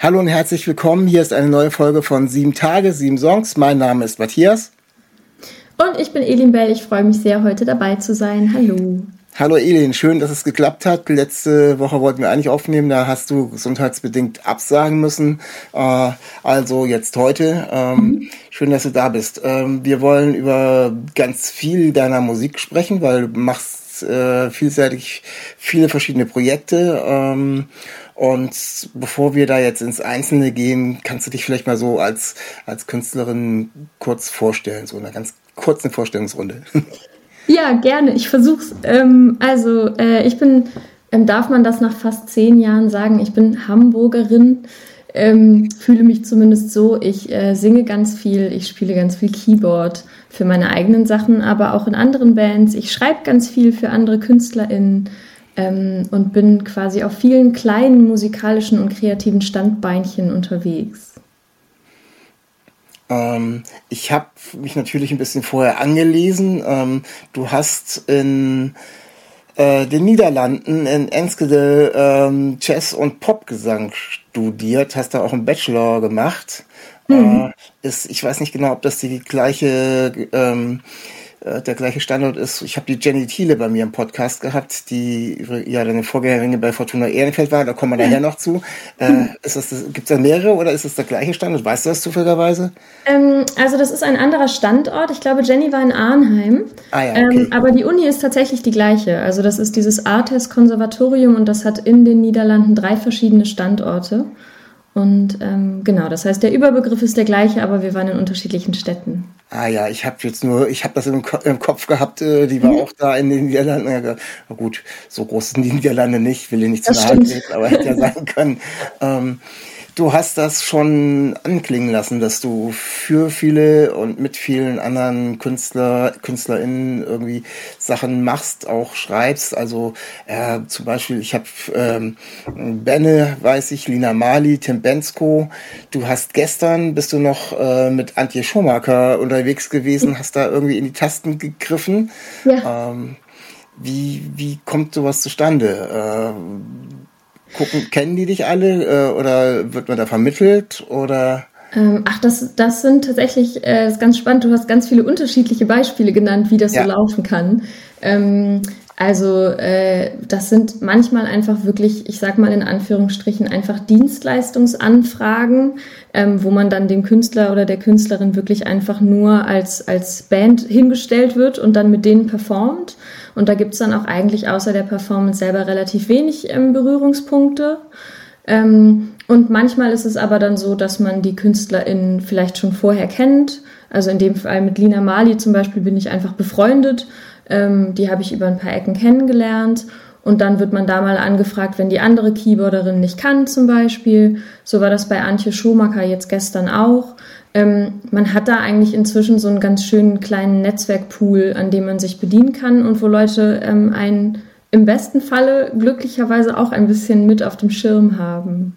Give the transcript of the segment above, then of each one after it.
Hallo und herzlich willkommen. Hier ist eine neue Folge von Sieben Tage, sieben Songs. Mein Name ist Matthias. Und ich bin Elin Bell. Ich freue mich sehr, heute dabei zu sein. Hallo. Hallo Elin, schön, dass es geklappt hat. Letzte Woche wollten wir eigentlich aufnehmen, da hast du gesundheitsbedingt absagen müssen. Äh, also jetzt heute. Ähm, mhm. Schön, dass du da bist. Ähm, wir wollen über ganz viel deiner Musik sprechen, weil du machst äh, vielseitig viele verschiedene Projekte. Ähm, und bevor wir da jetzt ins Einzelne gehen, kannst du dich vielleicht mal so als, als Künstlerin kurz vorstellen, so in einer ganz kurzen Vorstellungsrunde. Ja, gerne. Ich versuch's. Ähm, also, äh, ich bin, ähm, darf man das nach fast zehn Jahren sagen, ich bin Hamburgerin. Ähm, fühle mich zumindest so. Ich äh, singe ganz viel, ich spiele ganz viel Keyboard für meine eigenen Sachen, aber auch in anderen Bands. Ich schreibe ganz viel für andere KünstlerInnen ähm, und bin quasi auf vielen kleinen musikalischen und kreativen Standbeinchen unterwegs. Ähm, ich habe mich natürlich ein bisschen vorher angelesen. Ähm, du hast in äh, den Niederlanden in Enskede ähm, Jazz und Popgesang studiert, hast da auch einen Bachelor gemacht. Mhm. Äh, ist, ich weiß nicht genau, ob das die gleiche ähm, äh, der gleiche Standort ist. Ich habe die Jenny Thiele bei mir im Podcast gehabt, die ja deine Vorgängerin bei Fortuna Ehrenfeld war. Da kommen wir nachher noch zu. Äh, ist das, gibt es da mehrere oder ist es der gleiche Standort? Weißt du das zufälligerweise? Ähm, also das ist ein anderer Standort. Ich glaube, Jenny war in Arnheim. Ah, ja, okay. ähm, aber die Uni ist tatsächlich die gleiche. Also das ist dieses Artes Konservatorium und das hat in den Niederlanden drei verschiedene Standorte. Und ähm, genau, das heißt, der Überbegriff ist der gleiche, aber wir waren in unterschiedlichen Städten. Ah ja, ich habe jetzt nur, ich habe das im, im, Kopf gehabt, äh, die war mhm. auch da in den Niederlanden. Ja, na gut, so groß sind die Niederlande nicht, will ich nicht zu nahe aber hätte ja sein können. Ähm, du hast das schon anklingen lassen, dass du für viele und mit vielen anderen Künstler, KünstlerInnen irgendwie Sachen machst, auch schreibst. Also äh, zum Beispiel, ich habe ähm, Benne, weiß ich, Lina Mali, Tim Bensko. Du hast gestern, bist du noch äh, mit Antje Schumacher unterwegs gewesen, hast da irgendwie in die Tasten gegriffen. Ja. Ähm, wie, wie kommt sowas zustande? Äh, gucken, kennen die dich alle äh, oder wird man da vermittelt oder? Ähm, ach, das, das sind tatsächlich, äh, das ist ganz spannend. Du hast ganz viele unterschiedliche Beispiele genannt, wie das ja. so laufen kann. Ähm, also äh, das sind manchmal einfach wirklich, ich sag mal in Anführungsstrichen, einfach Dienstleistungsanfragen, ähm, wo man dann dem Künstler oder der Künstlerin wirklich einfach nur als, als Band hingestellt wird und dann mit denen performt. Und da gibt's dann auch eigentlich außer der Performance selber relativ wenig ähm, Berührungspunkte. Ähm, und manchmal ist es aber dann so, dass man die KünstlerInnen vielleicht schon vorher kennt. Also in dem Fall mit Lina Mali zum Beispiel bin ich einfach befreundet ähm, die habe ich über ein paar Ecken kennengelernt. Und dann wird man da mal angefragt, wenn die andere Keyboarderin nicht kann, zum Beispiel. So war das bei Antje Schumacher jetzt gestern auch. Ähm, man hat da eigentlich inzwischen so einen ganz schönen kleinen Netzwerkpool, an dem man sich bedienen kann und wo Leute ähm, einen im besten Falle glücklicherweise auch ein bisschen mit auf dem Schirm haben.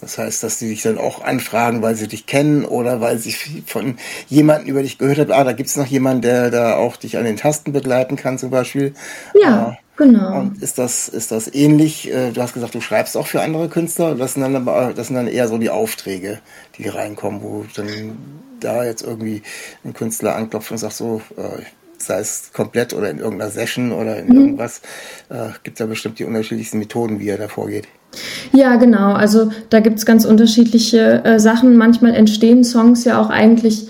Das heißt, dass die dich dann auch anfragen, weil sie dich kennen oder weil sie von jemandem über dich gehört haben, ah, da gibt es noch jemanden, der da auch dich an den Tasten begleiten kann zum Beispiel. Ja, äh, genau. Und ist das, ist das ähnlich? Äh, du hast gesagt, du schreibst auch für andere Künstler. Das sind dann aber, das sind dann eher so die Aufträge, die reinkommen, wo dann da jetzt irgendwie ein Künstler anklopft und sagt so, äh, sei es komplett oder in irgendeiner Session oder in mhm. irgendwas, äh, gibt es ja bestimmt die unterschiedlichsten Methoden, wie er da vorgeht. Ja, genau. Also da gibt es ganz unterschiedliche äh, Sachen. Manchmal entstehen Songs ja auch eigentlich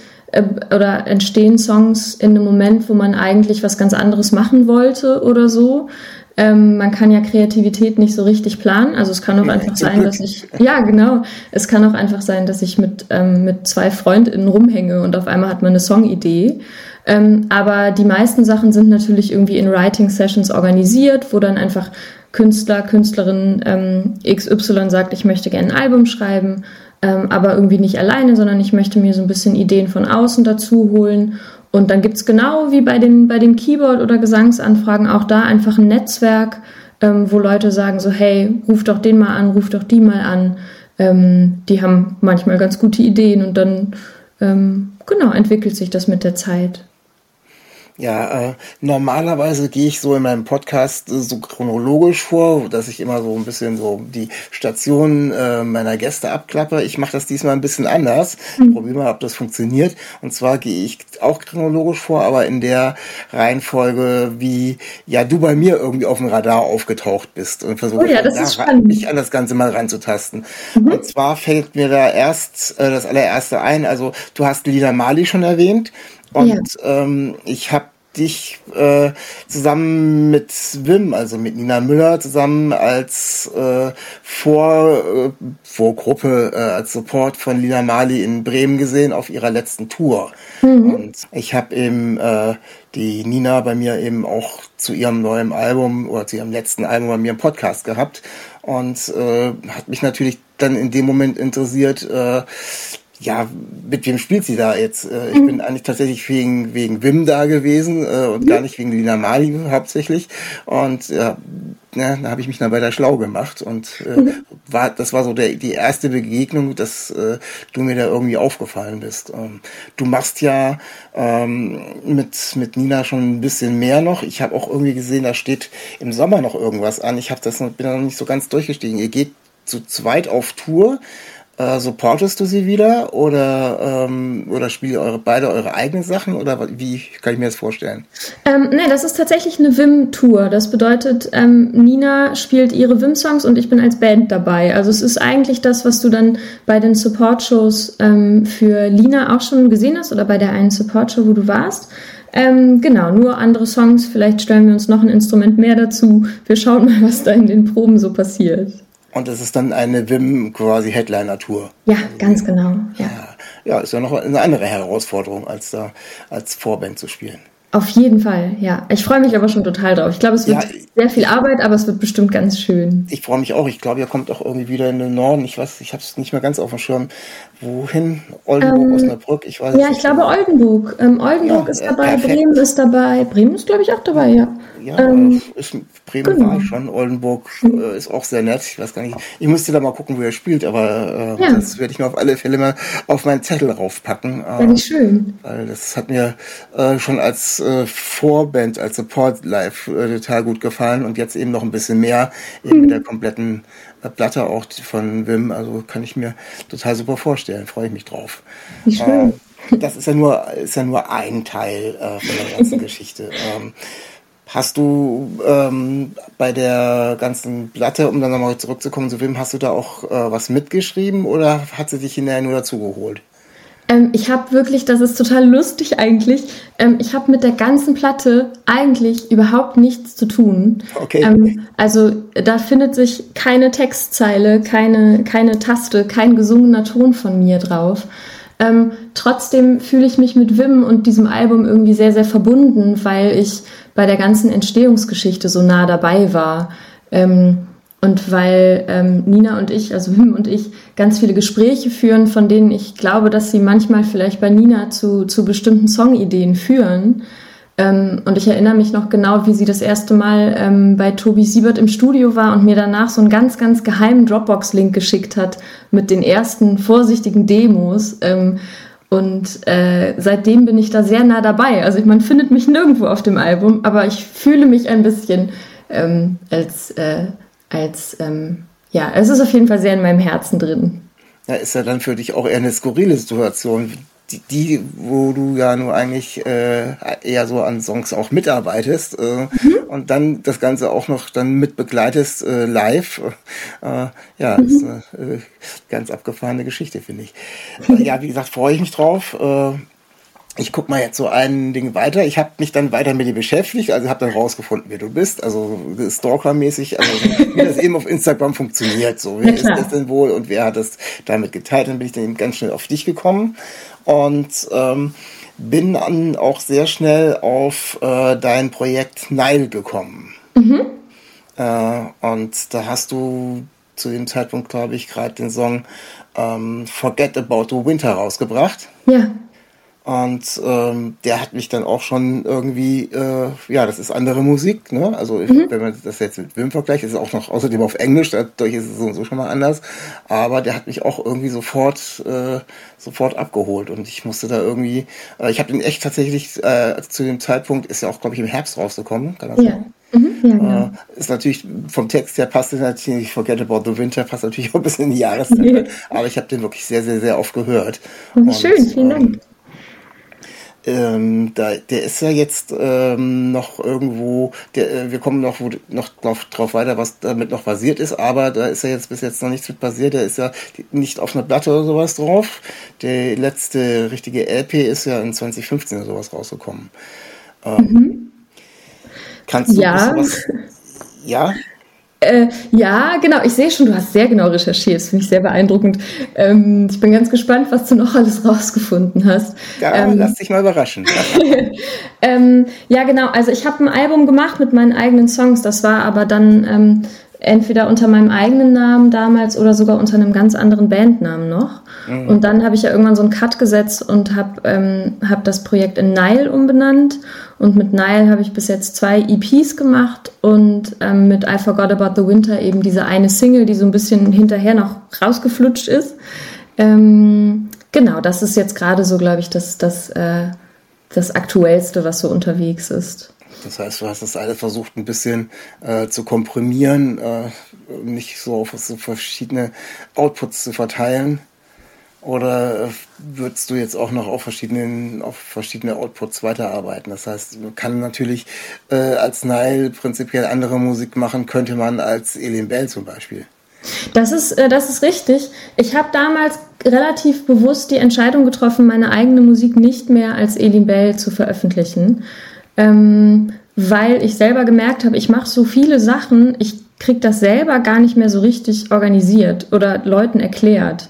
oder entstehen Songs in einem Moment, wo man eigentlich was ganz anderes machen wollte oder so. Ähm, man kann ja Kreativität nicht so richtig planen. Also es kann auch einfach sein, dass ich, ja genau, es kann auch einfach sein, dass ich mit, ähm, mit zwei FreundInnen rumhänge und auf einmal hat man eine Songidee. Ähm, aber die meisten Sachen sind natürlich irgendwie in Writing-Sessions organisiert, wo dann einfach Künstler, Künstlerin ähm, XY sagt, ich möchte gerne ein Album schreiben, ähm, aber irgendwie nicht alleine, sondern ich möchte mir so ein bisschen Ideen von außen dazu holen. Und dann gibt's genau wie bei den, bei den Keyboard- oder Gesangsanfragen auch da einfach ein Netzwerk, ähm, wo Leute sagen so, hey, ruf doch den mal an, ruf doch die mal an. Ähm, die haben manchmal ganz gute Ideen und dann ähm, genau entwickelt sich das mit der Zeit. Ja, äh, normalerweise gehe ich so in meinem Podcast äh, so chronologisch vor, dass ich immer so ein bisschen so die Stationen äh, meiner Gäste abklappe. Ich mache das diesmal ein bisschen anders. Mhm. Probier mal, ob das funktioniert. Und zwar gehe ich auch chronologisch vor, aber in der Reihenfolge, wie ja du bei mir irgendwie auf dem Radar aufgetaucht bist und versuche oh ja, da, mich an das Ganze mal reinzutasten. Mhm. Und zwar fällt mir da erst äh, das allererste ein. Also du hast Lina Mali schon erwähnt. Und ja. ähm, ich habe dich äh, zusammen mit Wim, also mit Nina Müller zusammen als äh, Vor, äh, Vorgruppe, äh, als Support von Lina Mali in Bremen gesehen auf ihrer letzten Tour. Mhm. Und ich habe eben äh, die Nina bei mir eben auch zu ihrem neuen Album oder zu ihrem letzten Album bei mir im Podcast gehabt und äh, hat mich natürlich dann in dem Moment interessiert, äh, ja, mit wem spielt sie da jetzt? Äh, ich mhm. bin eigentlich tatsächlich wegen, wegen Wim da gewesen äh, und mhm. gar nicht wegen Lina Mali hauptsächlich. Und ja, ja, da habe ich mich dann weiter schlau gemacht und äh, mhm. war, das war so der, die erste Begegnung, dass äh, du mir da irgendwie aufgefallen bist. Ähm, du machst ja ähm, mit, mit Nina schon ein bisschen mehr noch. Ich habe auch irgendwie gesehen, da steht im Sommer noch irgendwas an. Ich habe das bin da noch nicht so ganz durchgestiegen. Ihr geht zu zweit auf Tour. Äh, supportest du sie wieder oder, ähm, oder spielt ihr eure, beide eure eigenen Sachen oder wie kann ich mir das vorstellen? Ähm, nee, das ist tatsächlich eine Wim-Tour. Das bedeutet, ähm, Nina spielt ihre Wim-Songs und ich bin als Band dabei. Also es ist eigentlich das, was du dann bei den Support-Shows ähm, für Lina auch schon gesehen hast oder bei der einen Support-Show, wo du warst. Ähm, genau, nur andere Songs. Vielleicht stellen wir uns noch ein Instrument mehr dazu. Wir schauen mal, was da in den Proben so passiert. Und es ist dann eine Wim quasi Headliner-Tour. Ja, ganz genau. Ja. ja, ist ja noch eine andere Herausforderung, als da als Vorband zu spielen. Auf jeden Fall, ja. Ich freue mich aber schon total drauf. Ich glaube, es wird ja, sehr viel Arbeit, aber es wird bestimmt ganz schön. Ich freue mich auch. Ich glaube, ihr kommt auch irgendwie wieder in den Norden. Ich weiß, ich habe es nicht mehr ganz auf dem Schirm. Wohin? Oldenburg, ähm, Osnabrück? Ich weiß Ja, ich glaube genau. Oldenburg. Ähm, Oldenburg ja, ist dabei, perfekt. Bremen ist dabei. Bremen ist, glaube ich, auch dabei, ja. Ja, ähm, ist, Bremen genau. war ich schon. Oldenburg äh, ist auch sehr nett. Ich weiß gar nicht. Ich müsste da mal gucken, wo er spielt, aber äh, ja. das werde ich mir auf alle Fälle mal auf meinen Zettel raufpacken. Äh, ja, schön. Weil das hat mir äh, schon als äh, Vorband, als Support live äh, total gut gefallen und jetzt eben noch ein bisschen mehr eben mhm. mit der kompletten äh, Platte auch von Wim. Also kann ich mir total super vorstellen. Freue ich mich drauf. Wie schön. Äh, das ist ja nur, ist ja nur ein Teil von der ganzen Geschichte. Ähm, Hast du ähm, bei der ganzen Platte, um dann nochmal zurückzukommen zu Wim, hast du da auch äh, was mitgeschrieben oder hat sie dich hinterher nur dazugeholt? Ähm, ich habe wirklich, das ist total lustig eigentlich, ähm, ich habe mit der ganzen Platte eigentlich überhaupt nichts zu tun. Okay. Ähm, also da findet sich keine Textzeile, keine, keine Taste, kein gesungener Ton von mir drauf. Ähm, trotzdem fühle ich mich mit Wim und diesem Album irgendwie sehr, sehr verbunden, weil ich bei der ganzen Entstehungsgeschichte so nah dabei war. Ähm, und weil ähm, Nina und ich, also Wim und ich, ganz viele Gespräche führen, von denen ich glaube, dass sie manchmal vielleicht bei Nina zu, zu bestimmten Songideen führen. Ähm, und ich erinnere mich noch genau, wie sie das erste Mal ähm, bei Tobi Siebert im Studio war und mir danach so einen ganz, ganz geheimen Dropbox-Link geschickt hat mit den ersten vorsichtigen Demos. Ähm, und äh, seitdem bin ich da sehr nah dabei. Also man findet mich nirgendwo auf dem Album, aber ich fühle mich ein bisschen ähm, als, äh, als ähm, ja, es ist auf jeden Fall sehr in meinem Herzen drin. Ja, ist ja dann für dich auch eher eine skurrile Situation, die, die, wo du ja nur eigentlich äh, eher so an Songs auch mitarbeitest äh, mhm. und dann das Ganze auch noch dann mit begleitest äh, live. Äh, ja, mhm. ist eine äh, ganz abgefahrene Geschichte, finde ich. Äh, ja, wie gesagt, freue ich mich drauf. Äh, ich guck mal jetzt so ein Ding weiter. Ich habe mich dann weiter mit dir beschäftigt, also habe dann rausgefunden, wer du bist, also Stalker-mäßig, also wie das eben auf Instagram funktioniert. So, wer ist das denn wohl und wer hat das damit geteilt? Dann bin ich dann eben ganz schnell auf dich gekommen und ähm, bin dann auch sehr schnell auf äh, dein Projekt Nile gekommen. Mhm. Äh, und da hast du zu dem Zeitpunkt, glaube ich, gerade den Song ähm, Forget About the Winter rausgebracht. Ja. Und ähm, der hat mich dann auch schon irgendwie, äh, ja, das ist andere Musik, ne? Also mhm. wenn man das jetzt mit Wim vergleicht, ist es auch noch außerdem auf Englisch, dadurch ist es so und so schon mal anders. Aber der hat mich auch irgendwie sofort, äh, sofort abgeholt. Und ich musste da irgendwie, äh, ich habe den echt tatsächlich äh, zu dem Zeitpunkt, ist ja auch, glaube ich, im Herbst rausgekommen, kann das ja. sein? Mhm, ja, genau. äh, ist natürlich vom Text her passt es natürlich, Forget About the Winter passt natürlich auch ein bisschen in die Jahreszeit. Ja. Aber ich habe den wirklich sehr, sehr, sehr oft gehört. Oh, schön, vielen Dank. Ähm, ähm, da, der ist ja jetzt ähm, noch irgendwo, der, äh, wir kommen noch, wo, noch drauf, drauf weiter, was damit noch basiert ist, aber da ist ja jetzt bis jetzt noch nichts mit basiert, der ist ja nicht auf einer Platte oder sowas drauf. Der letzte richtige LP ist ja in 2015 oder sowas rausgekommen. Ähm, mhm. Kannst du ja. was? Ja. Äh, ja, genau. Ich sehe schon, du hast sehr genau recherchiert. Das finde ich sehr beeindruckend. Ähm, ich bin ganz gespannt, was du noch alles rausgefunden hast. Ja, ähm, lass dich mal überraschen. ähm, ja, genau. Also ich habe ein Album gemacht mit meinen eigenen Songs. Das war aber dann ähm, entweder unter meinem eigenen Namen damals oder sogar unter einem ganz anderen Bandnamen noch. Mhm. Und dann habe ich ja irgendwann so einen Cut gesetzt und habe ähm, hab das Projekt in Nile umbenannt. Und mit Nile habe ich bis jetzt zwei EPs gemacht und ähm, mit I Forgot About the Winter eben diese eine Single, die so ein bisschen hinterher noch rausgeflutscht ist. Ähm, genau, das ist jetzt gerade so, glaube ich, das, das, äh, das Aktuellste, was so unterwegs ist. Das heißt, du hast das alles versucht, ein bisschen äh, zu komprimieren, äh, nicht so auf so verschiedene Outputs zu verteilen. Oder äh, würdest du jetzt auch noch auf verschiedenen, auf verschiedene Outputs weiterarbeiten? Das heißt, man kann natürlich äh, als Nile prinzipiell andere Musik machen, könnte man als Elin Bell zum Beispiel. Das ist, äh, das ist richtig. Ich habe damals relativ bewusst die Entscheidung getroffen, meine eigene Musik nicht mehr als Elin Bell zu veröffentlichen ähm, weil ich selber gemerkt habe, ich mache so viele Sachen, ich kriege das selber gar nicht mehr so richtig organisiert oder Leuten erklärt.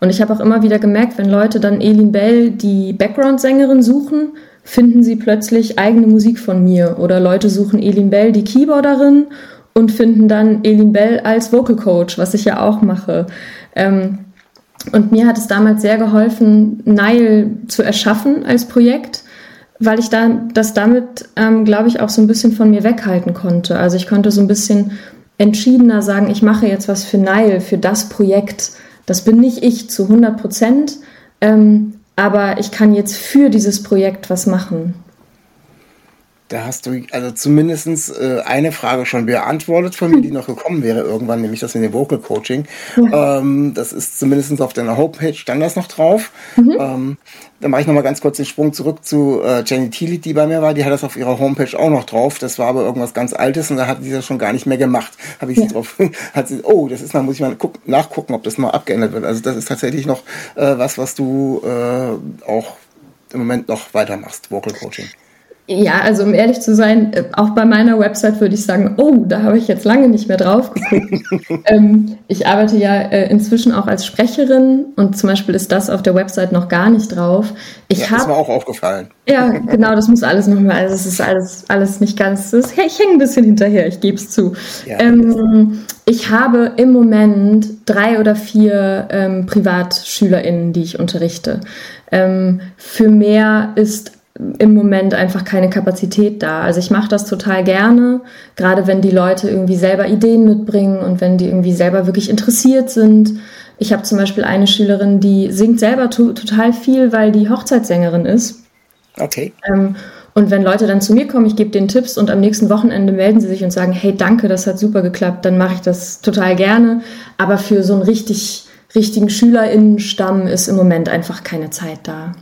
Und ich habe auch immer wieder gemerkt, wenn Leute dann Elin Bell, die Background-Sängerin, suchen, finden sie plötzlich eigene Musik von mir. Oder Leute suchen Elin Bell, die Keyboarderin, und finden dann Elin Bell als Vocal Coach, was ich ja auch mache. Ähm, und mir hat es damals sehr geholfen, Nile zu erschaffen als Projekt weil ich da, das damit, ähm, glaube ich, auch so ein bisschen von mir weghalten konnte. Also ich konnte so ein bisschen entschiedener sagen, ich mache jetzt was für Nile, für das Projekt. Das bin nicht ich zu 100 Prozent, ähm, aber ich kann jetzt für dieses Projekt was machen. Da hast du also zumindest äh, eine Frage schon beantwortet von mir, die noch gekommen wäre irgendwann, nämlich das mit dem Vocal Coaching. Ja. Ähm, das ist zumindest auf deiner Homepage, stand das noch drauf. Mhm. Ähm, dann mache ich nochmal ganz kurz den Sprung zurück zu äh, Jenny Thiele, die bei mir war. Die hat das auf ihrer Homepage auch noch drauf. Das war aber irgendwas ganz Altes und da hat sie das schon gar nicht mehr gemacht. Habe ich sie ja. drauf, hat sie, oh, das ist, da muss ich mal guck, nachgucken, ob das mal abgeändert wird. Also das ist tatsächlich noch äh, was, was du äh, auch im Moment noch weitermachst, Vocal Coaching. Ja, also um ehrlich zu sein, äh, auch bei meiner Website würde ich sagen, oh, da habe ich jetzt lange nicht mehr drauf geguckt. ähm, ich arbeite ja äh, inzwischen auch als Sprecherin und zum Beispiel ist das auf der Website noch gar nicht drauf. Ich ja, hab, ist mir auch aufgefallen. Ja, genau, das muss alles nochmal, also es ist alles, alles nicht ganz, das, ich hänge ein bisschen hinterher, ich gebe es zu. Ja, ähm, ich habe im Moment drei oder vier ähm, PrivatschülerInnen, die ich unterrichte. Ähm, für mehr ist im Moment einfach keine Kapazität da. Also ich mache das total gerne, gerade wenn die Leute irgendwie selber Ideen mitbringen und wenn die irgendwie selber wirklich interessiert sind. Ich habe zum Beispiel eine Schülerin, die singt selber to total viel, weil die Hochzeitssängerin ist. Okay. Ähm, und wenn Leute dann zu mir kommen, ich gebe denen Tipps und am nächsten Wochenende melden sie sich und sagen, hey, danke, das hat super geklappt, dann mache ich das total gerne. Aber für so einen richtig, richtigen SchülerInnenstamm ist im Moment einfach keine Zeit da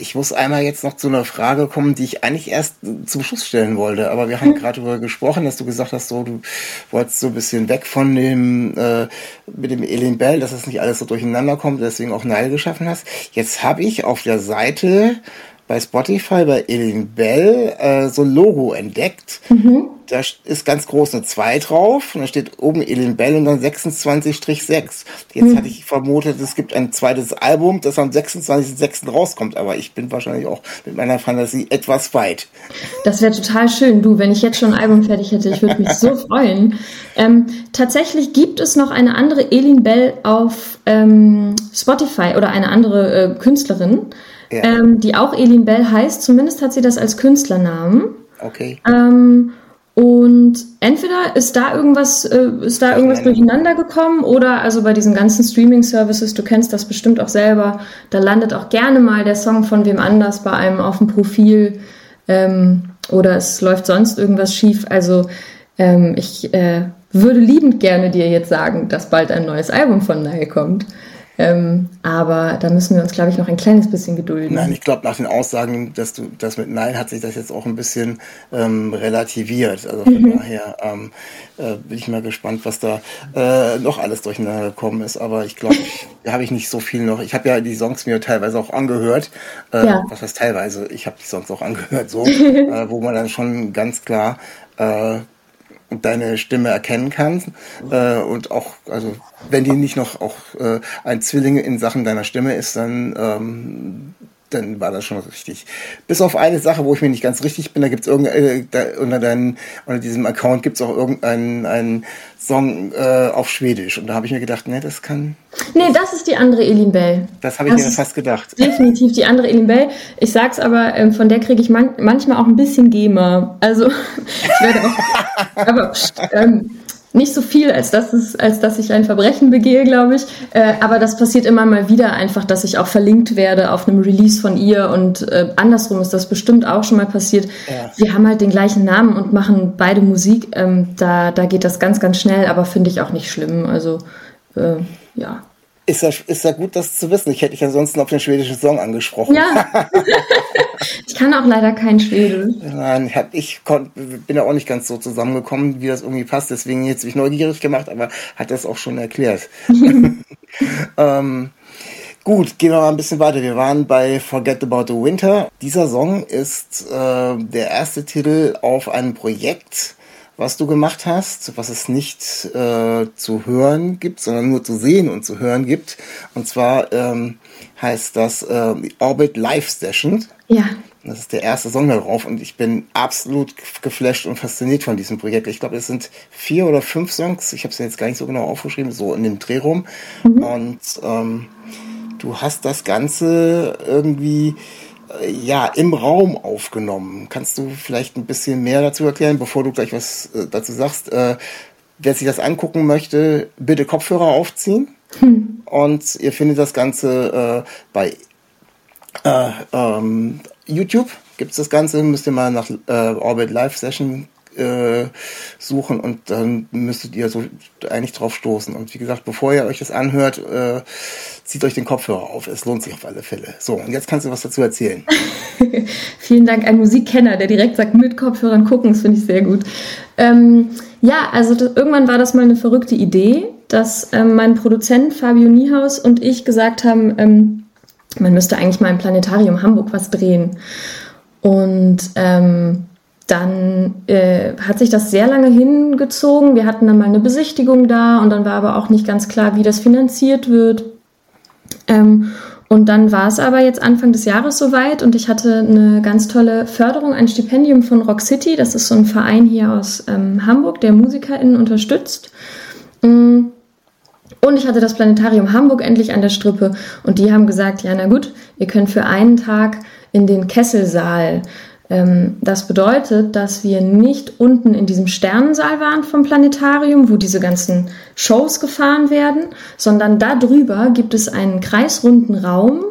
ich muss einmal jetzt noch zu einer Frage kommen, die ich eigentlich erst zum Schluss stellen wollte. Aber wir haben hm. gerade darüber gesprochen, dass du gesagt hast, so du wolltest so ein bisschen weg von dem äh, mit dem Elin Bell, dass es nicht alles so durcheinander kommt, deswegen auch Nile geschaffen hast. Jetzt habe ich auf der Seite bei Spotify bei Elin Bell äh, so ein Logo entdeckt. Mhm. Da ist ganz groß eine 2 drauf und da steht oben Elin Bell und dann 26-6. Jetzt mhm. hatte ich vermutet, es gibt ein zweites Album, das am 26.06. rauskommt, aber ich bin wahrscheinlich auch mit meiner Fantasie etwas weit. Das wäre total schön. Du, wenn ich jetzt schon ein Album fertig hätte, ich würde mich so freuen. Ähm, tatsächlich gibt es noch eine andere Elin Bell auf ähm, Spotify oder eine andere äh, Künstlerin ja. ähm, die auch Elin Bell heißt. Zumindest hat sie das als Künstlernamen. Okay. Ähm, und entweder ist da irgendwas, äh, ist da irgendwas durcheinander gekommen oder also bei diesen ganzen Streaming-Services, du kennst das bestimmt auch selber, da landet auch gerne mal der Song von wem anders bei einem auf dem Profil ähm, oder es läuft sonst irgendwas schief. Also ähm, ich äh, würde liebend gerne dir jetzt sagen, dass bald ein neues Album von Nile kommt. Ähm, aber da müssen wir uns, glaube ich, noch ein kleines bisschen gedulden. Nein, ich glaube, nach den Aussagen, dass du das mit Nein hat sich das jetzt auch ein bisschen ähm, relativiert. Also von mhm. daher ähm, äh, bin ich mal gespannt, was da äh, noch alles durcheinander gekommen ist. Aber ich glaube, da habe ich nicht so viel noch. Ich habe ja die Songs mir teilweise auch angehört. Äh, ja. Was heißt teilweise? Ich habe die Songs auch angehört, so, äh, wo man dann schon ganz klar äh, deine Stimme erkennen kannst äh, und auch, also wenn die nicht noch auch äh, ein Zwilling in Sachen deiner Stimme ist, dann ähm, dann war das schon richtig. Bis auf eine Sache, wo ich mir nicht ganz richtig bin, da gibt's irgendein, äh, da, unter, deinen, unter diesem Account gibt's auch irgendeinen einen Song äh, auf Schwedisch. Und da habe ich mir gedacht, ne, das kann. Nee, das ist die andere Elin Bell. Das habe ich das mir fast gedacht. Definitiv die andere Elin Bell. Ich sag's aber, ähm, von der kriege ich man manchmal auch ein bisschen GEMA. Also ich werde auch. aber ähm, nicht so viel, als dass, es, als dass ich ein Verbrechen begehe, glaube ich. Äh, aber das passiert immer mal wieder einfach, dass ich auch verlinkt werde auf einem Release von ihr und äh, andersrum ist das bestimmt auch schon mal passiert. Ja. Wir haben halt den gleichen Namen und machen beide Musik. Ähm, da, da geht das ganz, ganz schnell, aber finde ich auch nicht schlimm. Also äh, ja. Ist ja, ist ja gut, das zu wissen. Ich hätte dich ansonsten auf den schwedischen Song angesprochen. Ja. ich kann auch leider kein Schwedisch. Nein, ich bin ja auch nicht ganz so zusammengekommen, wie das irgendwie passt. Deswegen jetzt mich neugierig gemacht, aber hat das auch schon erklärt. ähm, gut, gehen wir mal ein bisschen weiter. Wir waren bei Forget About the Winter. Dieser Song ist äh, der erste Titel auf einem Projekt, was du gemacht hast, was es nicht äh, zu hören gibt, sondern nur zu sehen und zu hören gibt. Und zwar ähm, heißt das äh, Orbit Live Session. Ja. Das ist der erste Song darauf und ich bin absolut geflasht und fasziniert von diesem Projekt. Ich glaube, es sind vier oder fünf Songs. Ich habe es jetzt gar nicht so genau aufgeschrieben, so in dem Dreh rum. Mhm. Und ähm, du hast das Ganze irgendwie ja, im Raum aufgenommen. Kannst du vielleicht ein bisschen mehr dazu erklären, bevor du gleich was äh, dazu sagst? Äh, wer sich das angucken möchte, bitte Kopfhörer aufziehen. Hm. Und ihr findet das Ganze äh, bei äh, ähm, YouTube. Gibt es das Ganze, müsst ihr mal nach äh, Orbit Live Session äh, suchen und dann müsstet ihr so eigentlich drauf stoßen. Und wie gesagt, bevor ihr euch das anhört, äh, zieht euch den Kopfhörer auf. Es lohnt sich auf alle Fälle. So, und jetzt kannst du was dazu erzählen. Vielen Dank, ein Musikkenner, der direkt sagt, mit Kopfhörern gucken, das finde ich sehr gut. Ähm, ja, also das, irgendwann war das mal eine verrückte Idee, dass ähm, mein Produzent Fabio Niehaus und ich gesagt haben, ähm, man müsste eigentlich mal im Planetarium Hamburg was drehen. Und ähm, dann äh, hat sich das sehr lange hingezogen. Wir hatten dann mal eine Besichtigung da und dann war aber auch nicht ganz klar, wie das finanziert wird. Ähm, und dann war es aber jetzt Anfang des Jahres soweit und ich hatte eine ganz tolle Förderung, ein Stipendium von Rock City. Das ist so ein Verein hier aus ähm, Hamburg, der MusikerInnen unterstützt. Mm. Und ich hatte das Planetarium Hamburg endlich an der Strippe und die haben gesagt, ja, na gut, ihr könnt für einen Tag in den Kesselsaal das bedeutet, dass wir nicht unten in diesem Sternensaal waren vom Planetarium, wo diese ganzen Shows gefahren werden, sondern da drüber gibt es einen kreisrunden Raum,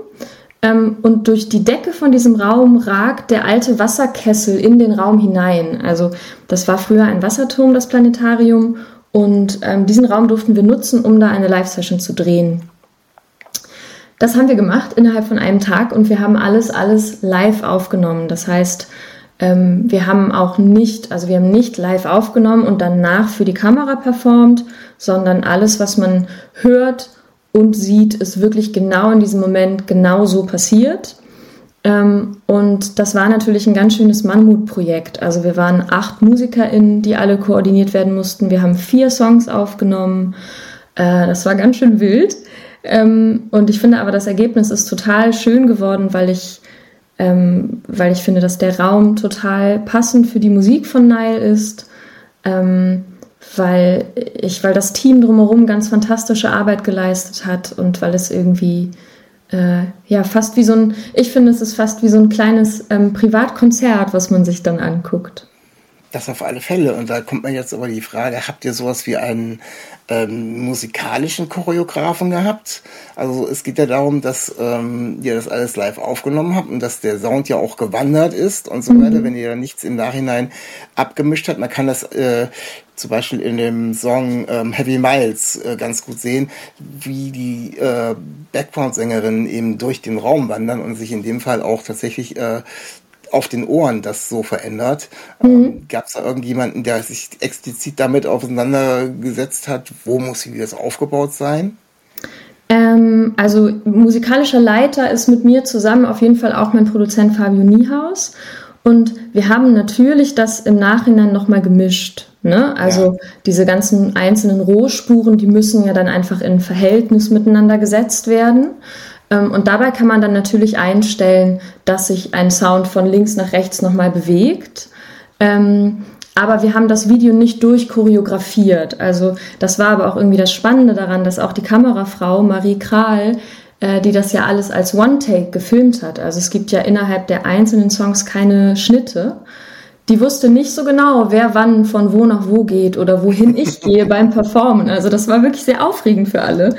ähm, und durch die Decke von diesem Raum ragt der alte Wasserkessel in den Raum hinein. Also das war früher ein Wasserturm, das Planetarium. Und ähm, diesen Raum durften wir nutzen, um da eine Live-Session zu drehen. Das haben wir gemacht innerhalb von einem Tag und wir haben alles, alles live aufgenommen. Das heißt, ähm, wir haben auch nicht, also wir haben nicht live aufgenommen und danach für die Kamera performt, sondern alles, was man hört und sieht, ist wirklich genau in diesem Moment genau so passiert. Ähm, und das war natürlich ein ganz schönes Mammutprojekt. Also wir waren acht MusikerInnen, die alle koordiniert werden mussten. Wir haben vier Songs aufgenommen. Äh, das war ganz schön wild. Ähm, und ich finde aber, das Ergebnis ist total schön geworden, weil ich, ähm, weil ich finde, dass der Raum total passend für die Musik von Nile ist. Ähm, weil ich, weil das Team drumherum ganz fantastische Arbeit geleistet hat und weil es irgendwie äh, ja fast wie so ein, ich finde, es ist fast wie so ein kleines ähm, Privatkonzert, was man sich dann anguckt. Das auf alle Fälle. Und da kommt man jetzt aber die Frage, habt ihr sowas wie einen ähm, musikalischen Choreografen gehabt? Also es geht ja darum, dass ähm, ihr das alles live aufgenommen habt und dass der Sound ja auch gewandert ist und so mhm. weiter, wenn ihr da nichts im Nachhinein abgemischt habt. Man kann das äh, zum Beispiel in dem Song ähm, Heavy Miles äh, ganz gut sehen, wie die äh, Background-Sängerinnen eben durch den Raum wandern und sich in dem Fall auch tatsächlich äh, auf den Ohren das so verändert. Mhm. Ähm, Gab es da irgendjemanden, der sich explizit damit auseinandergesetzt hat, wo muss wie das aufgebaut sein? Ähm, also musikalischer Leiter ist mit mir zusammen auf jeden Fall auch mein Produzent Fabio Niehaus. Und wir haben natürlich das im Nachhinein nochmal gemischt. Ne? Also ja. diese ganzen einzelnen Rohspuren, die müssen ja dann einfach in Verhältnis miteinander gesetzt werden. Ähm, und dabei kann man dann natürlich einstellen, dass sich ein Sound von links nach rechts nochmal bewegt. Ähm, aber wir haben das Video nicht durchchoreografiert. Also das war aber auch irgendwie das Spannende daran, dass auch die Kamerafrau Marie Kral, äh, die das ja alles als One-Take gefilmt hat. Also es gibt ja innerhalb der einzelnen Songs keine Schnitte. Die wusste nicht so genau, wer wann von wo nach wo geht oder wohin ich gehe beim Performen. Also das war wirklich sehr aufregend für alle.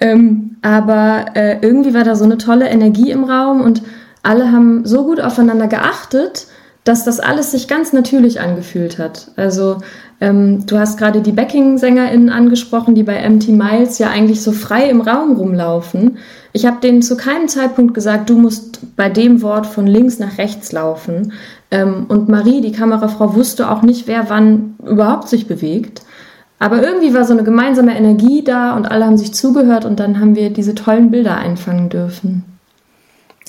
Ähm, aber äh, irgendwie war da so eine tolle Energie im Raum und alle haben so gut aufeinander geachtet, dass das alles sich ganz natürlich angefühlt hat. Also ähm, du hast gerade die Backing-SängerInnen angesprochen, die bei MT Miles ja eigentlich so frei im Raum rumlaufen. Ich habe denen zu keinem Zeitpunkt gesagt, du musst bei dem Wort von links nach rechts laufen. Ähm, und Marie, die Kamerafrau, wusste auch nicht, wer wann überhaupt sich bewegt. Aber irgendwie war so eine gemeinsame Energie da und alle haben sich zugehört und dann haben wir diese tollen Bilder einfangen dürfen.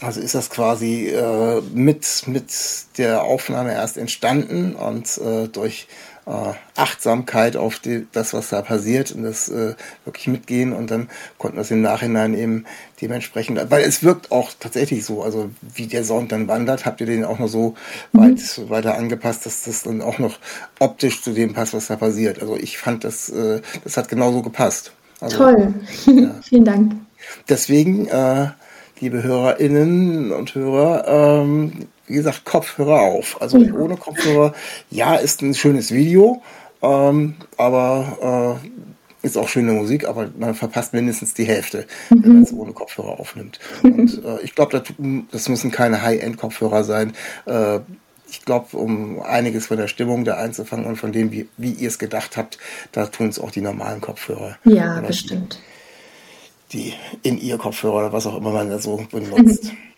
Also ist das quasi äh, mit, mit der Aufnahme erst entstanden und äh, durch äh, Achtsamkeit auf die, das, was da passiert und das äh, wirklich mitgehen und dann konnten wir es im Nachhinein eben dementsprechend, weil es wirkt auch tatsächlich so, also wie der Sound dann wandert, habt ihr den auch noch so mhm. weit weiter angepasst, dass das dann auch noch optisch zu dem passt, was da passiert. Also ich fand das, äh, das hat genauso gepasst. Also, Toll, ja. vielen Dank. Deswegen, äh, liebe Hörerinnen und Hörer, ähm, wie gesagt, Kopfhörer auf. Also ohne Kopfhörer, ja, ist ein schönes Video, ähm, aber äh, ist auch schöne Musik, aber man verpasst mindestens die Hälfte, mhm. wenn man es ohne Kopfhörer aufnimmt. Und äh, ich glaube, das, das, müssen keine High-End-Kopfhörer sein. Äh, ich glaube, um einiges von der Stimmung da einzufangen und von dem, wie, wie ihr es gedacht habt, da tun es auch die normalen Kopfhörer. Ja, bestimmt. Die, die in ihr Kopfhörer oder was auch immer man da so benutzt.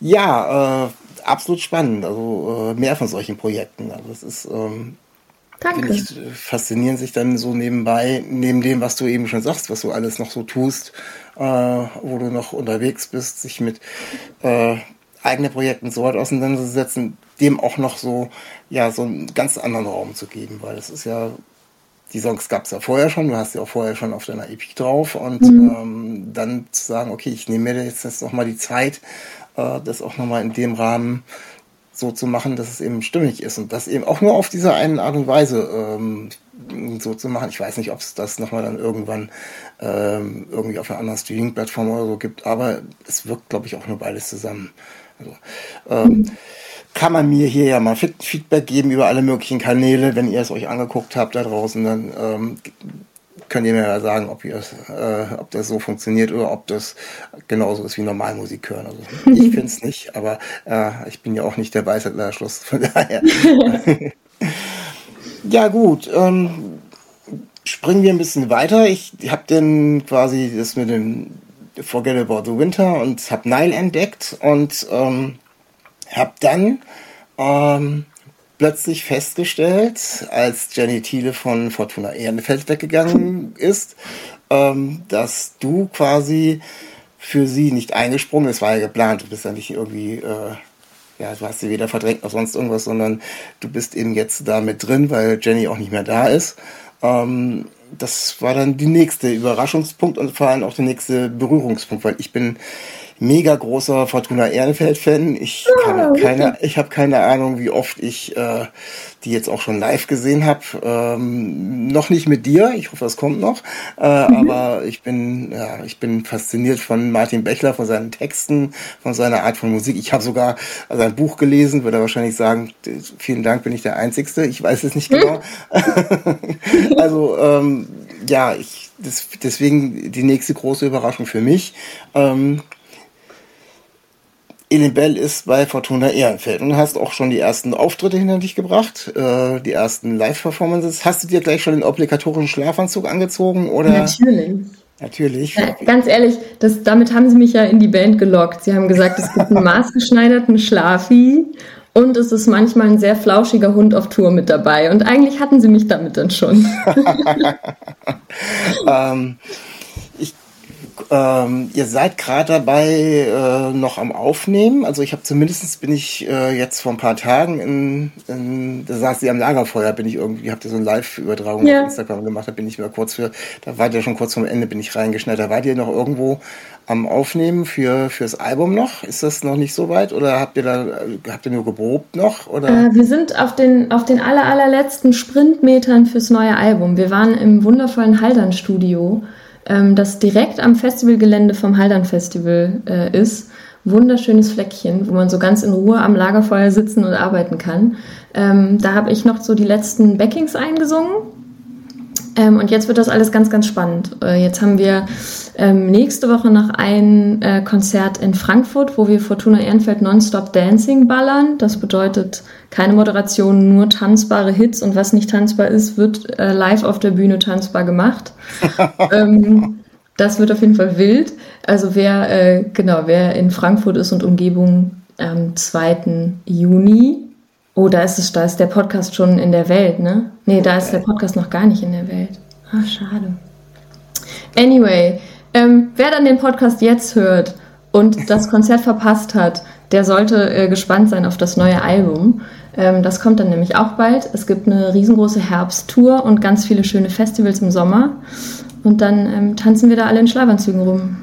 Ja, äh, absolut spannend. Also äh, mehr von solchen Projekten. Also das ist ähm, Danke. Ich, faszinierend sich dann so nebenbei, neben dem, was du eben schon sagst, was du alles noch so tust, äh, wo du noch unterwegs bist, sich mit äh, eigenen Projekten so weit auseinanderzusetzen, dem auch noch so, ja, so einen ganz anderen Raum zu geben, weil es ist ja, die Songs gab es ja vorher schon, du hast ja auch vorher schon auf deiner EP drauf und mhm. ähm, dann zu sagen, okay, ich nehme mir jetzt, jetzt noch mal die Zeit, äh, das auch nochmal in dem Rahmen so zu machen, dass es eben stimmig ist und das eben auch nur auf diese eine Art und Weise ähm, so zu machen. Ich weiß nicht, ob es das nochmal dann irgendwann ähm, irgendwie auf einer anderen Streaming-Plattform oder so gibt, aber es wirkt, glaube ich, auch nur beides zusammen. Also, ähm, kann man mir hier ja mal Feedback geben über alle möglichen Kanäle, wenn ihr es euch angeguckt habt da draußen, dann ähm, könnt ihr mir ja sagen, ob, ihr, äh, ob das so funktioniert oder ob das genauso ist wie Normalmusik hören. Also ich finde es nicht, aber äh, ich bin ja auch nicht der Weisheit Schluss, von daher. ja gut, ähm, springen wir ein bisschen weiter. Ich habe dann quasi das mit dem Forget About the Winter und habe Nile entdeckt und ähm, habe dann ähm, plötzlich festgestellt, als Jenny Thiele von Fortuna Ehrenfeld weggegangen ist, ähm, dass du quasi für sie nicht eingesprungen. Das war ja geplant. Du bist ja nicht irgendwie, äh, ja, du hast sie weder verdrängt noch sonst irgendwas, sondern du bist eben jetzt da mit drin, weil Jenny auch nicht mehr da ist. Ähm, das war dann die nächste Überraschungspunkt und vor allem auch der nächste Berührungspunkt, weil ich bin mega großer Fortuna Ehrenfeld-Fan. Ich, oh, keine, ich habe keine Ahnung, wie oft ich äh, die jetzt auch schon live gesehen habe. Ähm, noch nicht mit dir, ich hoffe, es kommt noch. Äh, mhm. Aber ich bin, ja, ich bin fasziniert von Martin Bechler, von seinen Texten, von seiner Art von Musik. Ich habe sogar sein Buch gelesen, würde er wahrscheinlich sagen, vielen Dank, bin ich der Einzigste. Ich weiß es nicht genau. also ähm, ja, ich, das, deswegen die nächste große Überraschung für mich. Ähm, Elin Bell ist bei Fortuna Ehrenfeld und hast auch schon die ersten Auftritte hinter dich gebracht, äh, die ersten Live-Performances. Hast du dir gleich schon den obligatorischen Schlafanzug angezogen oder? Natürlich. Natürlich. Ja, ganz ehrlich, das, damit haben sie mich ja in die Band gelockt. Sie haben gesagt, es gibt einen maßgeschneiderten Schlafi und es ist manchmal ein sehr flauschiger Hund auf Tour mit dabei. Und eigentlich hatten sie mich damit dann schon. ähm, ähm, ihr seid gerade dabei äh, noch am Aufnehmen. Also ich habe zumindest bin ich äh, jetzt vor ein paar Tagen in, in da saß ihr am Lagerfeuer, bin ich irgendwie, habt ihr so eine Live-Übertragung ja. auf Instagram gemacht, da bin ich mal kurz für, da wart ihr schon kurz vorm Ende, bin ich reingeschneit. Da wart ihr noch irgendwo am Aufnehmen für fürs Album noch? Ist das noch nicht so weit oder habt ihr da habt ihr nur geprobt noch oder? Äh, wir sind auf den auf den aller, allerletzten Sprintmetern fürs neue Album. Wir waren im wundervollen Haldern Studio ähm, das direkt am Festivalgelände vom Haldern Festival äh, ist. Wunderschönes Fleckchen, wo man so ganz in Ruhe am Lagerfeuer sitzen und arbeiten kann. Ähm, da habe ich noch so die letzten Backings eingesungen ähm, und jetzt wird das alles ganz, ganz spannend. Äh, jetzt haben wir ähm, nächste Woche noch ein äh, Konzert in Frankfurt, wo wir Fortuna Ehrenfeld Nonstop Dancing ballern. Das bedeutet keine Moderation, nur tanzbare Hits und was nicht tanzbar ist, wird äh, live auf der Bühne tanzbar gemacht. ähm, das wird auf jeden Fall wild. Also wer, äh, genau, wer in Frankfurt ist und Umgebung am 2. Juni, Oh, da ist es, da ist der Podcast schon in der Welt, ne? Nee, da ist der Podcast noch gar nicht in der Welt. Ah, schade. Anyway, ähm, wer dann den Podcast jetzt hört und das Konzert verpasst hat, der sollte äh, gespannt sein auf das neue Album. Ähm, das kommt dann nämlich auch bald. Es gibt eine riesengroße Herbsttour und ganz viele schöne Festivals im Sommer. Und dann ähm, tanzen wir da alle in Schlafanzügen rum.